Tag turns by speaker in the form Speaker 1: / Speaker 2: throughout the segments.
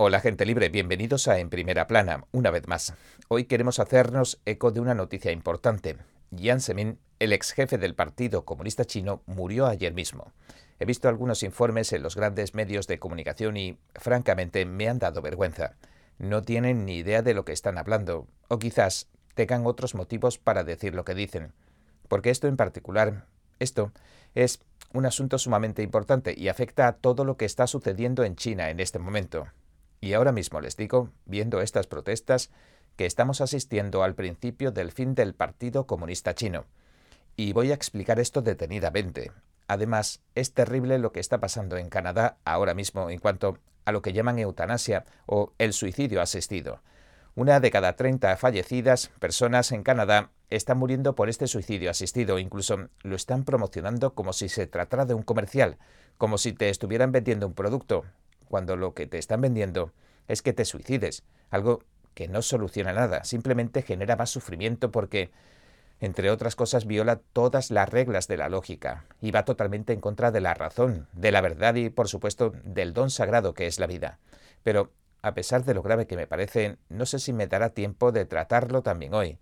Speaker 1: Hola gente libre, bienvenidos a En Primera Plana, una vez más. Hoy queremos hacernos eco de una noticia importante. Jiang Zemin, el ex jefe del Partido Comunista Chino, murió ayer mismo. He visto algunos informes en los grandes medios de comunicación y, francamente, me han dado vergüenza. No tienen ni idea de lo que están hablando, o quizás tengan otros motivos para decir lo que dicen. Porque esto en particular, esto es un asunto sumamente importante y afecta a todo lo que está sucediendo en China en este momento. Y ahora mismo les digo, viendo estas protestas, que estamos asistiendo al principio del fin del Partido Comunista Chino. Y voy a explicar esto detenidamente. Además, es terrible lo que está pasando en Canadá ahora mismo en cuanto a lo que llaman eutanasia o el suicidio asistido. Una de cada 30 fallecidas personas en Canadá están muriendo por este suicidio asistido. Incluso lo están promocionando como si se tratara de un comercial, como si te estuvieran vendiendo un producto cuando lo que te están vendiendo es que te suicides, algo que no soluciona nada, simplemente genera más sufrimiento porque, entre otras cosas, viola todas las reglas de la lógica y va totalmente en contra de la razón, de la verdad y, por supuesto, del don sagrado que es la vida. Pero, a pesar de lo grave que me parece, no sé si me dará tiempo de tratarlo también hoy.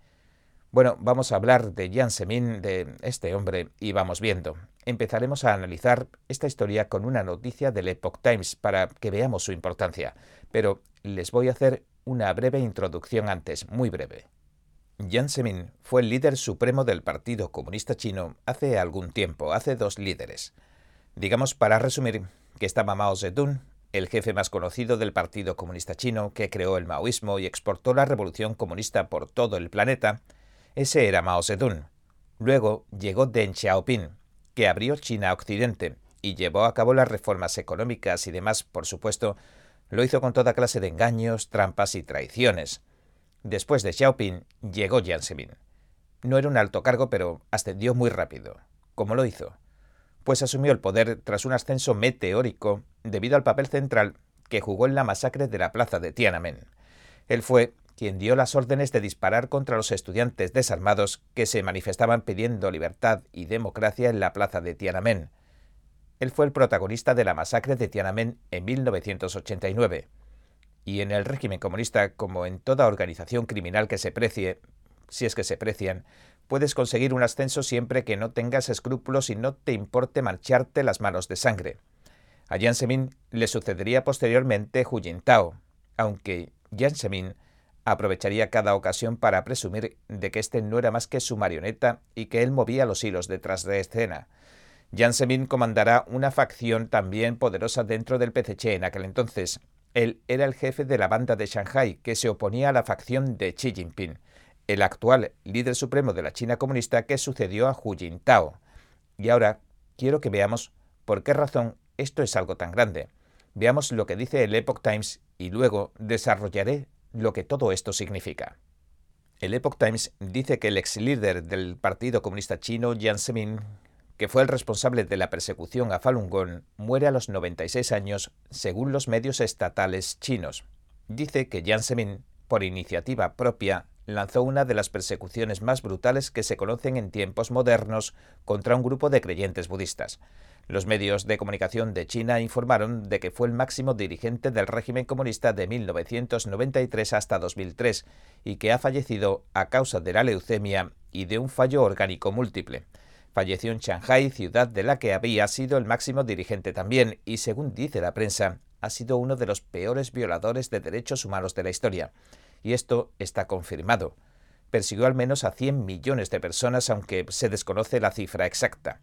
Speaker 1: Bueno, vamos a hablar de Jan Semin, de este hombre, y vamos viendo. Empezaremos a analizar esta historia con una noticia del Epoch Times para que veamos su importancia, pero les voy a hacer una breve introducción antes, muy breve. Jiang Zemin fue el líder supremo del Partido Comunista Chino hace algún tiempo, hace dos líderes. Digamos, para resumir, que estaba Mao Zedong, el jefe más conocido del Partido Comunista Chino, que creó el maoísmo y exportó la revolución comunista por todo el planeta, ese era Mao Zedong. Luego llegó Deng Xiaoping, que abrió China a Occidente y llevó a cabo las reformas económicas y demás, por supuesto, lo hizo con toda clase de engaños, trampas y traiciones. Después de Xiaoping llegó Jiang Zemin. No era un alto cargo, pero ascendió muy rápido. ¿Cómo lo hizo? Pues asumió el poder tras un ascenso meteórico debido al papel central que jugó en la masacre de la plaza de Tiananmen. Él fue quien dio las órdenes de disparar contra los estudiantes desarmados que se manifestaban pidiendo libertad y democracia en la plaza de Tiananmen. Él fue el protagonista de la masacre de Tiananmen en 1989. Y en el régimen comunista, como en toda organización criminal que se precie, si es que se precian, puedes conseguir un ascenso siempre que no tengas escrúpulos y no te importe mancharte las manos de sangre. A Jiang Zemin le sucedería posteriormente Hu Jintao, aunque Jiang Zemin aprovecharía cada ocasión para presumir de que este no era más que su marioneta y que él movía los hilos detrás de escena. Jiang Zemin comandará una facción también poderosa dentro del PCC en aquel entonces. Él era el jefe de la banda de Shanghai que se oponía a la facción de Xi Jinping, el actual líder supremo de la China comunista que sucedió a Hu Jintao. Y ahora quiero que veamos por qué razón esto es algo tan grande. Veamos lo que dice el Epoch Times y luego desarrollaré lo que todo esto significa. El Epoch Times dice que el ex líder del Partido Comunista Chino, Jiang Zemin, que fue el responsable de la persecución a Falun Gong, muere a los 96 años, según los medios estatales chinos. Dice que Jiang Zemin, por iniciativa propia, lanzó una de las persecuciones más brutales que se conocen en tiempos modernos contra un grupo de creyentes budistas. Los medios de comunicación de China informaron de que fue el máximo dirigente del régimen comunista de 1993 hasta 2003 y que ha fallecido a causa de la leucemia y de un fallo orgánico múltiple. Falleció en Shanghai, ciudad de la que había sido el máximo dirigente también, y según dice la prensa, ha sido uno de los peores violadores de derechos humanos de la historia. Y esto está confirmado. Persiguió al menos a 100 millones de personas, aunque se desconoce la cifra exacta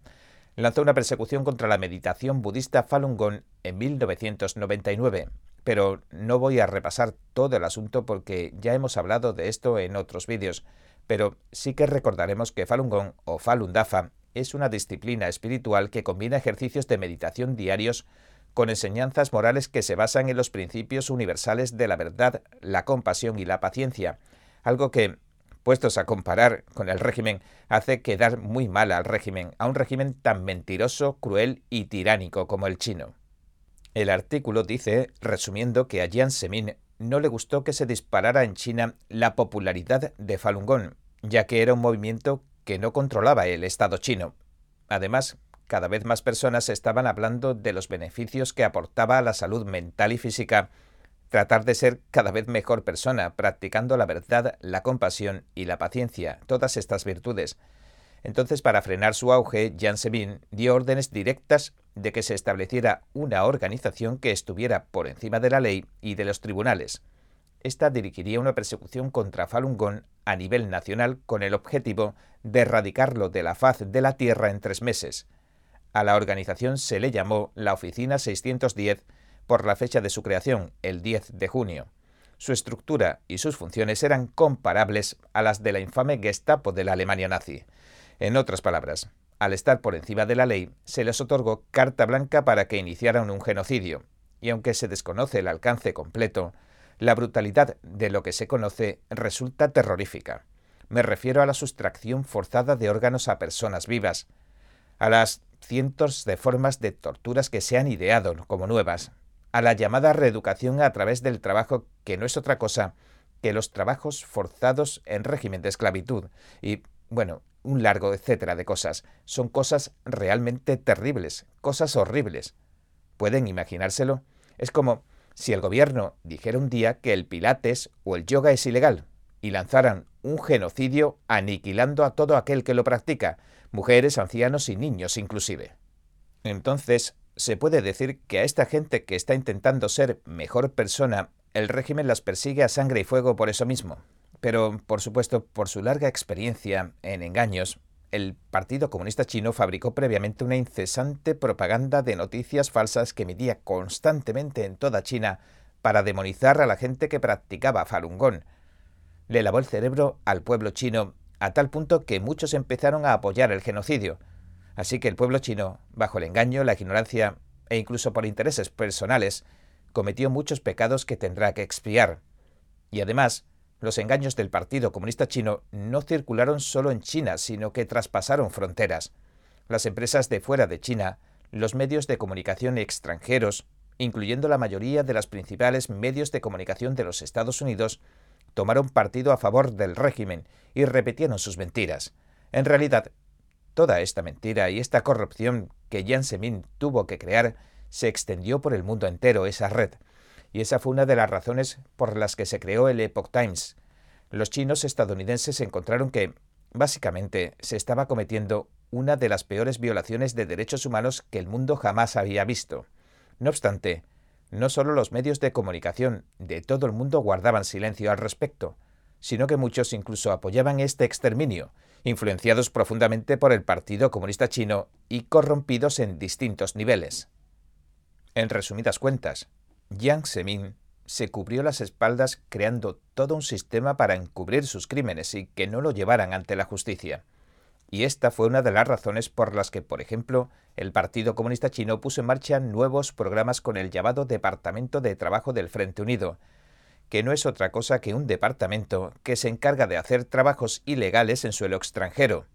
Speaker 1: lanzó una persecución contra la meditación budista Falun Gong en 1999. Pero no voy a repasar todo el asunto porque ya hemos hablado de esto en otros vídeos. Pero sí que recordaremos que Falun Gong o Falun Dafa es una disciplina espiritual que combina ejercicios de meditación diarios con enseñanzas morales que se basan en los principios universales de la verdad, la compasión y la paciencia, algo que puestos a comparar con el régimen, hace quedar muy mal al régimen, a un régimen tan mentiroso, cruel y tiránico como el chino. El artículo dice, resumiendo, que a Jiang Zemin no le gustó que se disparara en China la popularidad de Falun Gong, ya que era un movimiento que no controlaba el Estado chino. Además, cada vez más personas estaban hablando de los beneficios que aportaba a la salud mental y física tratar de ser cada vez mejor persona, practicando la verdad, la compasión y la paciencia, todas estas virtudes. Entonces, para frenar su auge, Jan Sebin dio órdenes directas de que se estableciera una organización que estuviera por encima de la ley y de los tribunales. Esta dirigiría una persecución contra Falun Gong a nivel nacional con el objetivo de erradicarlo de la faz de la tierra en tres meses. A la organización se le llamó la Oficina 610 por la fecha de su creación, el 10 de junio. Su estructura y sus funciones eran comparables a las de la infame Gestapo de la Alemania nazi. En otras palabras, al estar por encima de la ley, se les otorgó carta blanca para que iniciaran un genocidio, y aunque se desconoce el alcance completo, la brutalidad de lo que se conoce resulta terrorífica. Me refiero a la sustracción forzada de órganos a personas vivas, a las cientos de formas de torturas que se han ideado como nuevas, a la llamada reeducación a través del trabajo que no es otra cosa que los trabajos forzados en régimen de esclavitud y, bueno, un largo etcétera de cosas. Son cosas realmente terribles, cosas horribles. ¿Pueden imaginárselo? Es como si el gobierno dijera un día que el pilates o el yoga es ilegal y lanzaran un genocidio aniquilando a todo aquel que lo practica, mujeres, ancianos y niños inclusive. Entonces, se puede decir que a esta gente que está intentando ser mejor persona, el régimen las persigue a sangre y fuego por eso mismo. Pero, por supuesto, por su larga experiencia en engaños, el Partido Comunista Chino fabricó previamente una incesante propaganda de noticias falsas que emitía constantemente en toda China para demonizar a la gente que practicaba Falun Gong. Le lavó el cerebro al pueblo chino a tal punto que muchos empezaron a apoyar el genocidio. Así que el pueblo chino, bajo el engaño, la ignorancia e incluso por intereses personales, cometió muchos pecados que tendrá que expiar. Y además, los engaños del Partido Comunista Chino no circularon solo en China, sino que traspasaron fronteras. Las empresas de fuera de China, los medios de comunicación extranjeros, incluyendo la mayoría de los principales medios de comunicación de los Estados Unidos, tomaron partido a favor del régimen y repitieron sus mentiras. En realidad, toda esta mentira y esta corrupción que Jiang Zemin tuvo que crear se extendió por el mundo entero esa red, y esa fue una de las razones por las que se creó el Epoch Times. Los chinos estadounidenses encontraron que, básicamente, se estaba cometiendo una de las peores violaciones de derechos humanos que el mundo jamás había visto. No obstante, no solo los medios de comunicación de todo el mundo guardaban silencio al respecto, sino que muchos incluso apoyaban este exterminio, influenciados profundamente por el Partido Comunista Chino y corrompidos en distintos niveles. En resumidas cuentas, Jiang Zemin se cubrió las espaldas creando todo un sistema para encubrir sus crímenes y que no lo llevaran ante la justicia. Y esta fue una de las razones por las que, por ejemplo, el Partido Comunista Chino puso en marcha nuevos programas con el llamado Departamento de Trabajo del Frente Unido, que no es otra cosa que un departamento que se encarga de hacer trabajos ilegales en suelo extranjero.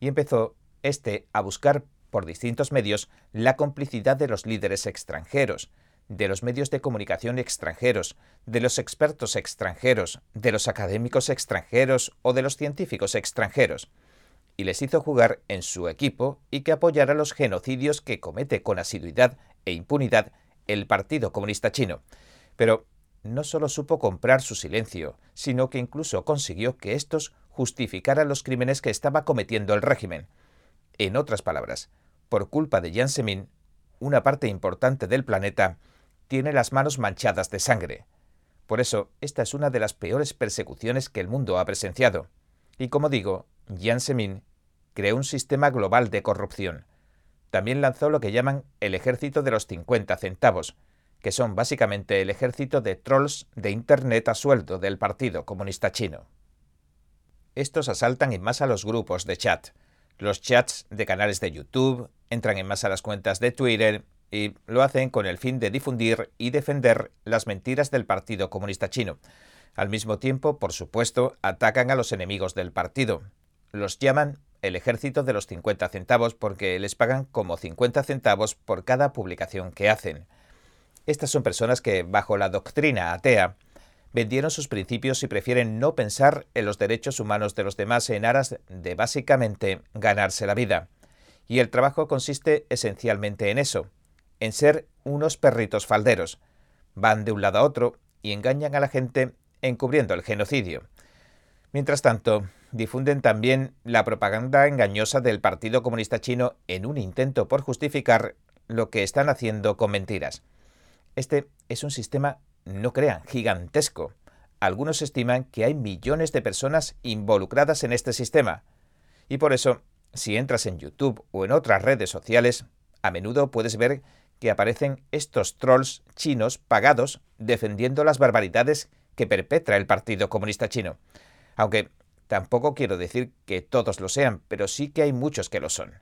Speaker 1: Y empezó este a buscar por distintos medios la complicidad de los líderes extranjeros, de los medios de comunicación extranjeros, de los expertos extranjeros, de los académicos extranjeros o de los científicos extranjeros, y les hizo jugar en su equipo y que apoyara los genocidios que comete con asiduidad e impunidad el Partido Comunista Chino. Pero no solo supo comprar su silencio, sino que incluso consiguió que estos justificaran los crímenes que estaba cometiendo el régimen. En otras palabras, por culpa de Jiang Zemin, una parte importante del planeta tiene las manos manchadas de sangre. Por eso, esta es una de las peores persecuciones que el mundo ha presenciado. Y como digo, Jiang Zemin creó un sistema global de corrupción. También lanzó lo que llaman el ejército de los 50 centavos, que son básicamente el ejército de trolls de Internet a sueldo del Partido Comunista Chino. Estos asaltan en masa los grupos de chat, los chats de canales de YouTube, entran en masa las cuentas de Twitter, y lo hacen con el fin de difundir y defender las mentiras del Partido Comunista Chino. Al mismo tiempo, por supuesto, atacan a los enemigos del partido. Los llaman el ejército de los 50 centavos porque les pagan como 50 centavos por cada publicación que hacen. Estas son personas que, bajo la doctrina atea, vendieron sus principios y prefieren no pensar en los derechos humanos de los demás en aras de básicamente ganarse la vida. Y el trabajo consiste esencialmente en eso, en ser unos perritos falderos. van de un lado a otro y engañan a la gente encubriendo el genocidio. Mientras tanto, difunden también la propaganda engañosa del Partido Comunista Chino en un intento por justificar lo que están haciendo con mentiras. Este es un sistema, no crean, gigantesco. Algunos estiman que hay millones de personas involucradas en este sistema. Y por eso, si entras en YouTube o en otras redes sociales, a menudo puedes ver que aparecen estos trolls chinos pagados defendiendo las barbaridades que perpetra el Partido Comunista Chino. Aunque tampoco quiero decir que todos lo sean, pero sí que hay muchos que lo son.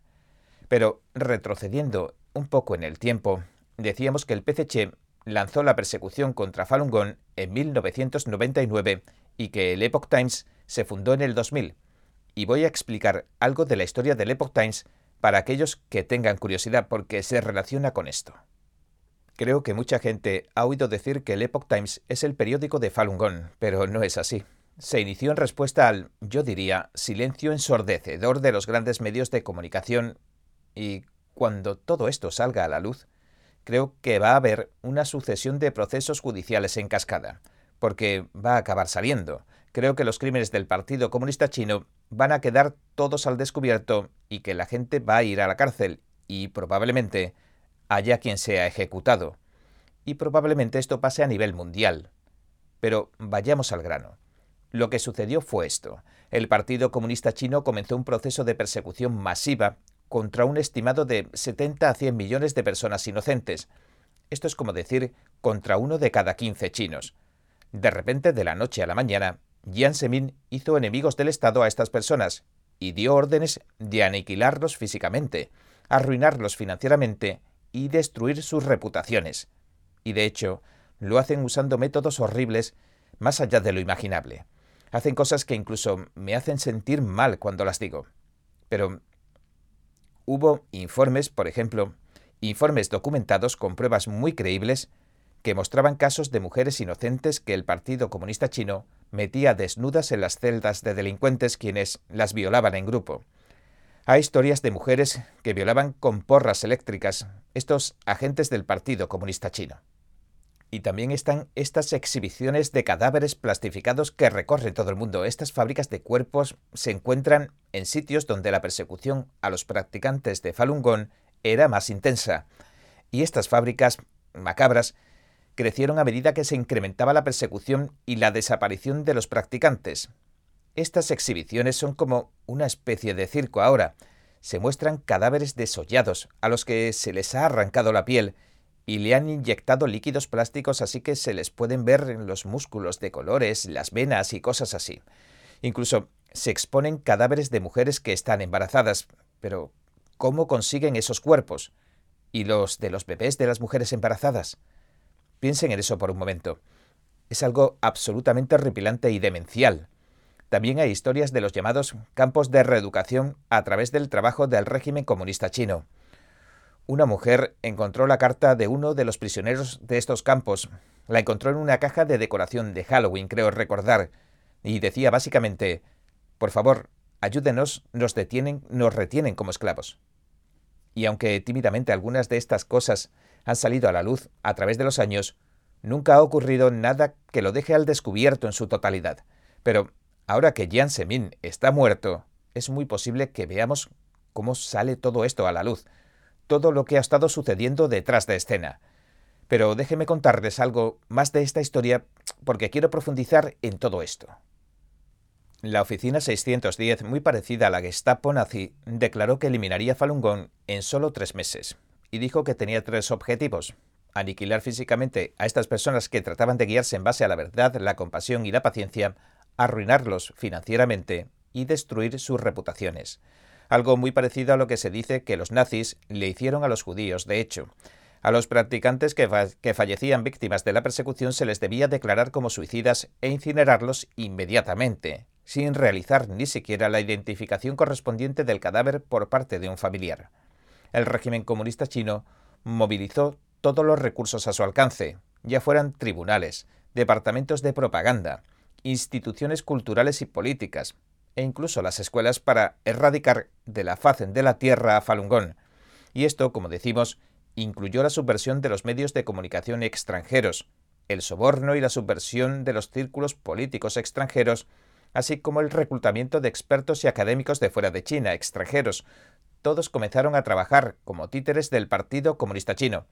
Speaker 1: Pero retrocediendo un poco en el tiempo, decíamos que el PCC lanzó la persecución contra Falun Gong en 1999 y que el Epoch Times se fundó en el 2000. Y voy a explicar algo de la historia del Epoch Times para aquellos que tengan curiosidad porque se relaciona con esto. Creo que mucha gente ha oído decir que el Epoch Times es el periódico de Falun Gong, pero no es así. Se inició en respuesta al, yo diría, silencio ensordecedor de los grandes medios de comunicación y cuando todo esto salga a la luz, creo que va a haber una sucesión de procesos judiciales en cascada, porque va a acabar saliendo. Creo que los crímenes del Partido Comunista Chino van a quedar todos al descubierto y que la gente va a ir a la cárcel y probablemente haya quien sea ejecutado. Y probablemente esto pase a nivel mundial. Pero vayamos al grano. Lo que sucedió fue esto. El Partido Comunista Chino comenzó un proceso de persecución masiva contra un estimado de 70 a 100 millones de personas inocentes. Esto es como decir contra uno de cada 15 chinos. De repente, de la noche a la mañana, Jiang Zemin hizo enemigos del Estado a estas personas y dio órdenes de aniquilarlos físicamente, arruinarlos financieramente y destruir sus reputaciones. Y de hecho, lo hacen usando métodos horribles más allá de lo imaginable. Hacen cosas que incluso me hacen sentir mal cuando las digo. Pero hubo informes, por ejemplo, informes documentados con pruebas muy creíbles que mostraban casos de mujeres inocentes que el Partido Comunista Chino metía desnudas en las celdas de delincuentes quienes las violaban en grupo. Hay historias de mujeres que violaban con porras eléctricas estos agentes del Partido Comunista Chino. Y también están estas exhibiciones de cadáveres plastificados que recorren todo el mundo. Estas fábricas de cuerpos se encuentran en sitios donde la persecución a los practicantes de Falun Gong era más intensa. Y estas fábricas macabras crecieron a medida que se incrementaba la persecución y la desaparición de los practicantes. Estas exhibiciones son como una especie de circo ahora. Se muestran cadáveres desollados, a los que se les ha arrancado la piel, y le han inyectado líquidos plásticos así que se les pueden ver en los músculos de colores, las venas y cosas así. Incluso se exponen cadáveres de mujeres que están embarazadas. Pero, ¿cómo consiguen esos cuerpos? ¿Y los de los bebés de las mujeres embarazadas? Piensen en eso por un momento. Es algo absolutamente horripilante y demencial. También hay historias de los llamados campos de reeducación a través del trabajo del régimen comunista chino. Una mujer encontró la carta de uno de los prisioneros de estos campos. La encontró en una caja de decoración de Halloween, creo recordar, y decía básicamente Por favor, ayúdenos, nos detienen, nos retienen como esclavos. Y aunque tímidamente algunas de estas cosas han salido a la luz a través de los años, nunca ha ocurrido nada que lo deje al descubierto en su totalidad. Pero ahora que Jiang Zemin está muerto, es muy posible que veamos cómo sale todo esto a la luz, todo lo que ha estado sucediendo detrás de escena. Pero déjeme contarles algo más de esta historia porque quiero profundizar en todo esto. La oficina 610, muy parecida a la Gestapo nazi, declaró que eliminaría Falun Gong en solo tres meses y dijo que tenía tres objetivos. Aniquilar físicamente a estas personas que trataban de guiarse en base a la verdad, la compasión y la paciencia, arruinarlos financieramente y destruir sus reputaciones. Algo muy parecido a lo que se dice que los nazis le hicieron a los judíos, de hecho. A los practicantes que, fallecían víctimas de la persecución se les debía declarar como suicidas e incinerarlos inmediatamente, sin realizar ni siquiera la identificación correspondiente del cadáver por parte de un familiar el régimen comunista chino movilizó todos los recursos a su alcance, ya fueran tribunales, departamentos de propaganda, instituciones culturales y políticas, e incluso las escuelas para erradicar de la faz de la tierra a Falun Gong. Y esto, como decimos, incluyó la subversión de los medios de comunicación extranjeros, el soborno y la subversión de los círculos políticos extranjeros, así como el reclutamiento de expertos y académicos de fuera de China, extranjeros. Todos comenzaron a trabajar como títeres del Partido Comunista Chino.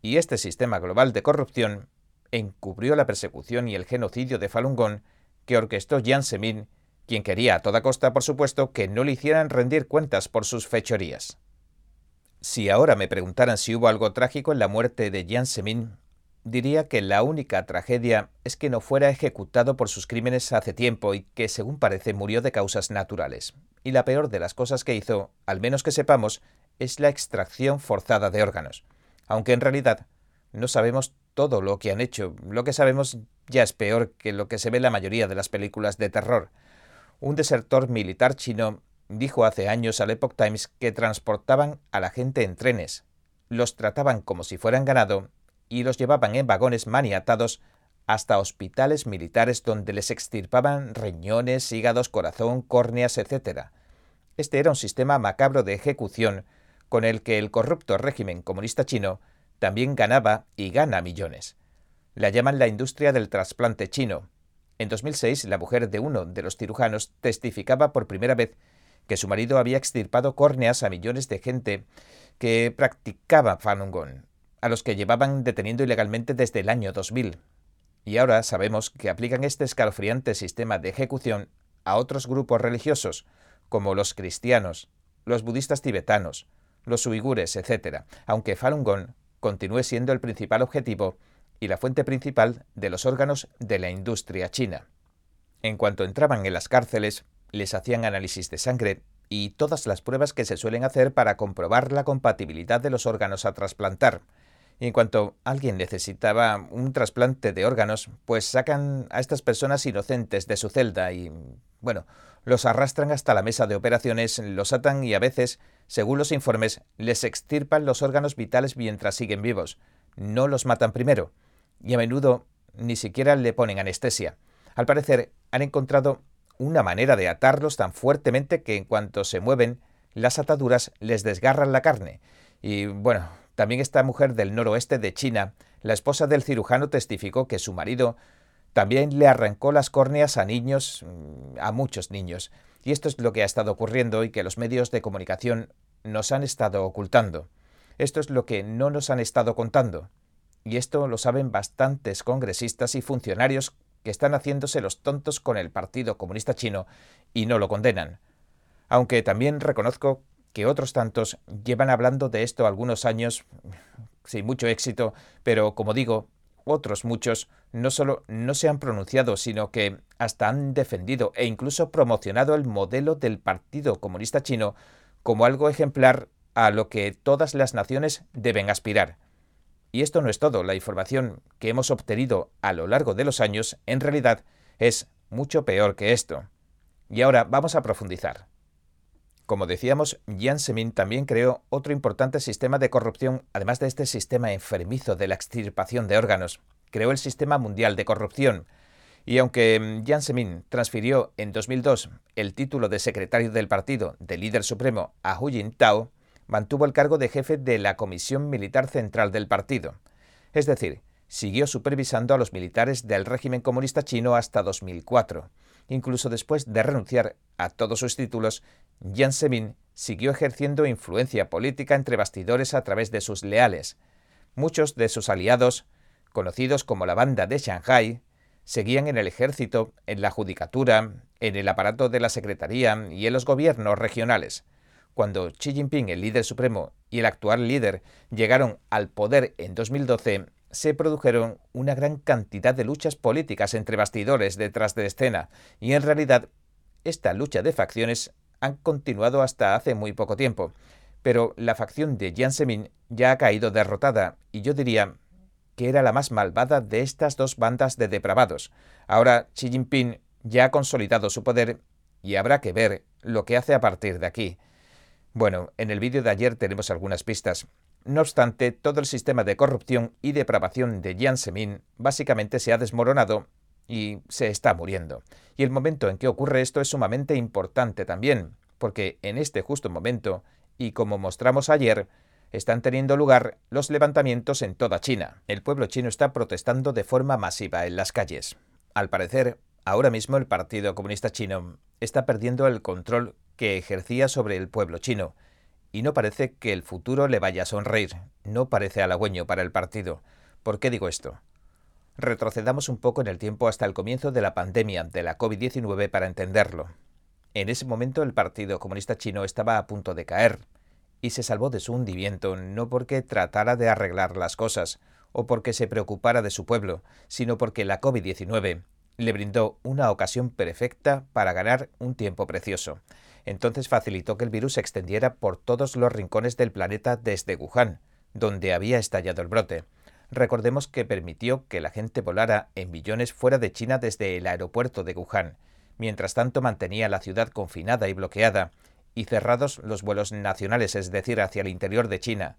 Speaker 1: Y este sistema global de corrupción encubrió la persecución y el genocidio de Falun Gong que orquestó Jiang Zemin, quien quería a toda costa, por supuesto, que no le hicieran rendir cuentas por sus fechorías. Si ahora me preguntaran si hubo algo trágico en la muerte de Jiang Zemin, diría que la única tragedia es que no fuera ejecutado por sus crímenes hace tiempo y que, según parece, murió de causas naturales. Y la peor de las cosas que hizo, al menos que sepamos, es la extracción forzada de órganos. Aunque en realidad no sabemos todo lo que han hecho. Lo que sabemos ya es peor que lo que se ve en la mayoría de las películas de terror. Un desertor militar chino dijo hace años al Epoch Times que transportaban a la gente en trenes, los trataban como si fueran ganado y los llevaban en vagones maniatados hasta hospitales militares donde les extirpaban riñones, hígados, corazón, córneas, etc. Este era un sistema macabro de ejecución con el que el corrupto régimen comunista chino también ganaba y gana millones. La llaman la industria del trasplante chino. En 2006, la mujer de uno de los cirujanos testificaba por primera vez que su marido había extirpado córneas a millones de gente que practicaba Falun Gong, a los que llevaban deteniendo ilegalmente desde el año 2000. Y ahora sabemos que aplican este escalofriante sistema de ejecución a otros grupos religiosos, como los cristianos, los budistas tibetanos, los uigures, etc., aunque Falun Gong continúe siendo el principal objetivo y la fuente principal de los órganos de la industria china. En cuanto entraban en las cárceles, les hacían análisis de sangre y todas las pruebas que se suelen hacer para comprobar la compatibilidad de los órganos a trasplantar. Y en cuanto alguien necesitaba un trasplante de órganos, pues sacan a estas personas inocentes de su celda y, bueno, los arrastran hasta la mesa de operaciones, los atan y a veces, según los informes, les extirpan los órganos vitales mientras siguen vivos. No los matan primero. Y a menudo ni siquiera le ponen anestesia. Al parecer, han encontrado una manera de atarlos tan fuertemente que en cuanto se mueven, las ataduras les desgarran la carne. Y bueno, también esta mujer del noroeste de China, la esposa del cirujano, testificó que su marido también le arrancó las córneas a niños, mm, a muchos niños. Y esto es lo que ha estado ocurriendo y que los medios de comunicación nos han estado ocultando. Esto es lo que no nos han estado contando. Y esto lo saben bastantes congresistas y funcionarios que están haciéndose los tontos con el Partido Comunista Chino y no lo condenan. Aunque también reconozco que otros tantos llevan hablando de esto algunos años, sin mucho éxito, pero como digo, otros muchos no solo no se han pronunciado, sino que hasta han defendido e incluso promocionado el modelo del Partido Comunista Chino como algo ejemplar a lo que todas las naciones deben aspirar. Y esto no es todo, la información que hemos obtenido a lo largo de los años en realidad es mucho peor que esto. Y ahora vamos a profundizar. Como decíamos, Jiang Zemin también creó otro importante sistema de corrupción, además de este sistema enfermizo de la extirpación de órganos. Creó el Sistema Mundial de Corrupción. Y aunque Jiang Zemin transfirió en 2002 el título de secretario del partido de líder supremo a Hu Jintao, mantuvo el cargo de jefe de la Comisión Militar Central del partido. Es decir, siguió supervisando a los militares del régimen comunista chino hasta 2004. Incluso después de renunciar a todos sus títulos, Jiang Zemin siguió ejerciendo influencia política entre bastidores a través de sus leales. Muchos de sus aliados, conocidos como la Banda de Shanghai, seguían en el ejército, en la judicatura, en el aparato de la Secretaría y en los gobiernos regionales. Cuando Xi Jinping, el líder supremo, y el actual líder llegaron al poder en 2012, se produjeron una gran cantidad de luchas políticas entre bastidores detrás de escena, y en realidad esta lucha de facciones han continuado hasta hace muy poco tiempo. Pero la facción de Jiang Zemin ya ha caído derrotada, y yo diría que era la más malvada de estas dos bandas de depravados. Ahora Xi Jinping ya ha consolidado su poder y habrá que ver lo que hace a partir de aquí. Bueno, en el vídeo de ayer tenemos algunas pistas. No obstante, todo el sistema de corrupción y depravación de Jiang Zemin básicamente se ha desmoronado y se está muriendo. Y el momento en que ocurre esto es sumamente importante también, porque en este justo momento, y como mostramos ayer, están teniendo lugar los levantamientos en toda China. El pueblo chino está protestando de forma masiva en las calles. Al parecer, ahora mismo el Partido Comunista Chino está perdiendo el control que ejercía sobre el pueblo chino, y no parece que el futuro le vaya a sonreír, no parece halagüeño para el partido. ¿Por qué digo esto? Retrocedamos un poco en el tiempo hasta el comienzo de la pandemia de la COVID-19 para entenderlo. En ese momento el Partido Comunista Chino estaba a punto de caer, y se salvó de su hundimiento no porque tratara de arreglar las cosas o porque se preocupara de su pueblo, sino porque la COVID-19 le brindó una ocasión perfecta para ganar un tiempo precioso. Entonces facilitó que el virus se extendiera por todos los rincones del planeta desde Wuhan, donde había estallado el brote. Recordemos que permitió que la gente volara en billones fuera de China desde el aeropuerto de Wuhan. Mientras tanto mantenía la ciudad confinada y bloqueada, y cerrados los vuelos nacionales, es decir, hacia el interior de China.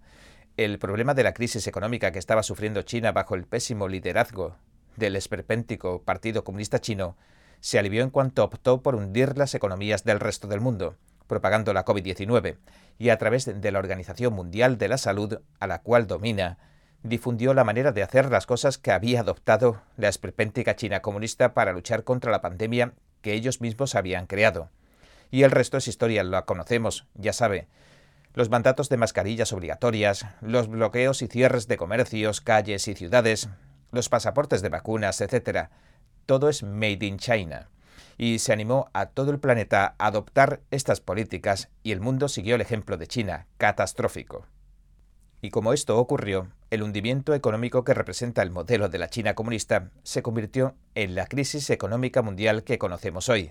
Speaker 1: El problema de la crisis económica que estaba sufriendo China bajo el pésimo liderazgo del esperpéntico Partido Comunista Chino se alivió en cuanto optó por hundir las economías del resto del mundo, propagando la COVID-19, y a través de la Organización Mundial de la Salud, a la cual domina, difundió la manera de hacer las cosas que había adoptado la esperpéntica China comunista para luchar contra la pandemia que ellos mismos habían creado. Y el resto es historia, lo conocemos, ya sabe. Los mandatos de mascarillas obligatorias, los bloqueos y cierres de comercios, calles y ciudades, los pasaportes de vacunas, etc. Todo es made in China. Y se animó a todo el planeta a adoptar estas políticas y el mundo siguió el ejemplo de China, catastrófico. Y como esto ocurrió, el hundimiento económico que representa el modelo de la China comunista se convirtió en la crisis económica mundial que conocemos hoy.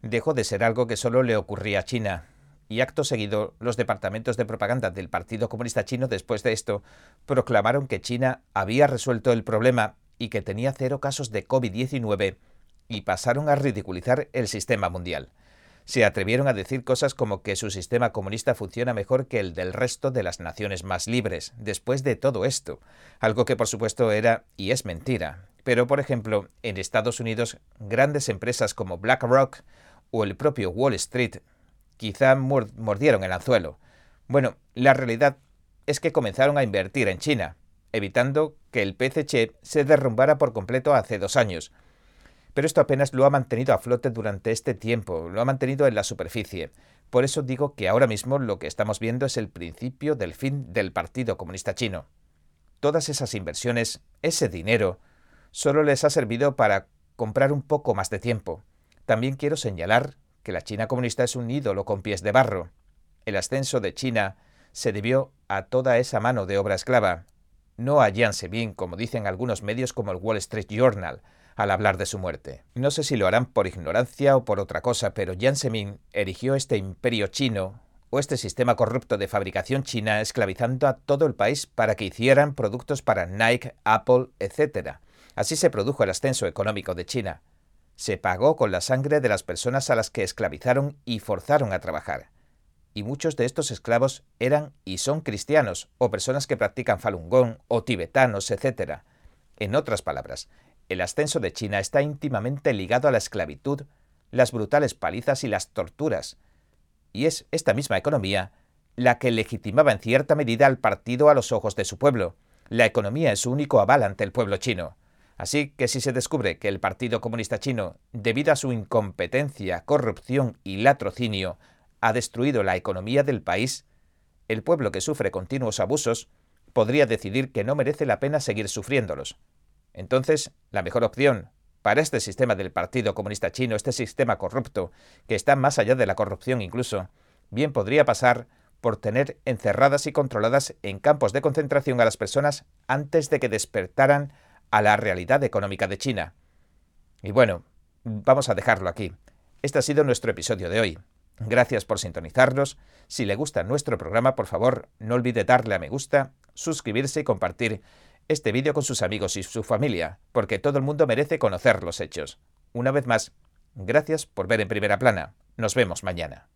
Speaker 1: Dejó de ser algo que solo le ocurría a China, y acto seguido los departamentos de propaganda del Partido Comunista Chino después de esto proclamaron que China había resuelto el problema y que tenía cero casos de COVID-19 y pasaron a ridiculizar el sistema mundial. Se atrevieron a decir cosas como que su sistema comunista funciona mejor que el del resto de las naciones más libres, después de todo esto, algo que por supuesto era y es mentira. Pero, por ejemplo, en Estados Unidos, grandes empresas como BlackRock o el propio Wall Street quizá mordieron el anzuelo. Bueno, la realidad es que comenzaron a invertir en China, evitando que el PCC se derrumbara por completo hace dos años. Pero esto apenas lo ha mantenido a flote durante este tiempo, lo ha mantenido en la superficie. Por eso digo que ahora mismo lo que estamos viendo es el principio del fin del Partido Comunista Chino. Todas esas inversiones, ese dinero, solo les ha servido para comprar un poco más de tiempo. También quiero señalar que la China comunista es un ídolo con pies de barro. El ascenso de China se debió a toda esa mano de obra esclava, no a Jiang Zemin, como dicen algunos medios como el Wall Street Journal, al hablar de su muerte. No sé si lo harán por ignorancia o por otra cosa, pero Jiang Zemin erigió este imperio chino o este sistema corrupto de fabricación china esclavizando a todo el país para que hicieran productos para Nike, Apple, etc. Así se produjo el ascenso económico de China. Se pagó con la sangre de las personas a las que esclavizaron y forzaron a trabajar y muchos de estos esclavos eran y son cristianos o personas que practican Falun Gong o tibetanos, etc. En otras palabras, el ascenso de China está íntimamente ligado a la esclavitud, las brutales palizas y las torturas. Y es esta misma economía la que legitimaba en cierta medida al partido a los ojos de su pueblo. La economía es su único aval ante el pueblo chino. Así que si se descubre que el Partido Comunista Chino, debido a su incompetencia, corrupción y latrocinio, ha destruido la economía del país, el pueblo que sufre continuos abusos podría decidir que no merece la pena seguir sufriéndolos. Entonces, la mejor opción para este sistema del Partido Comunista Chino, este sistema corrupto, que está más allá de la corrupción incluso, bien podría pasar por tener encerradas y controladas en campos de concentración a las personas antes de que despertaran a la realidad económica de China. Y bueno, vamos a dejarlo aquí. Este ha sido nuestro episodio de hoy. Gracias por sintonizarnos. Si le gusta nuestro programa, por favor, no olvide darle a me gusta, suscribirse y compartir este vídeo con sus amigos y su familia, porque todo el mundo merece conocer los hechos. Una vez más, gracias por ver en primera plana. Nos vemos mañana.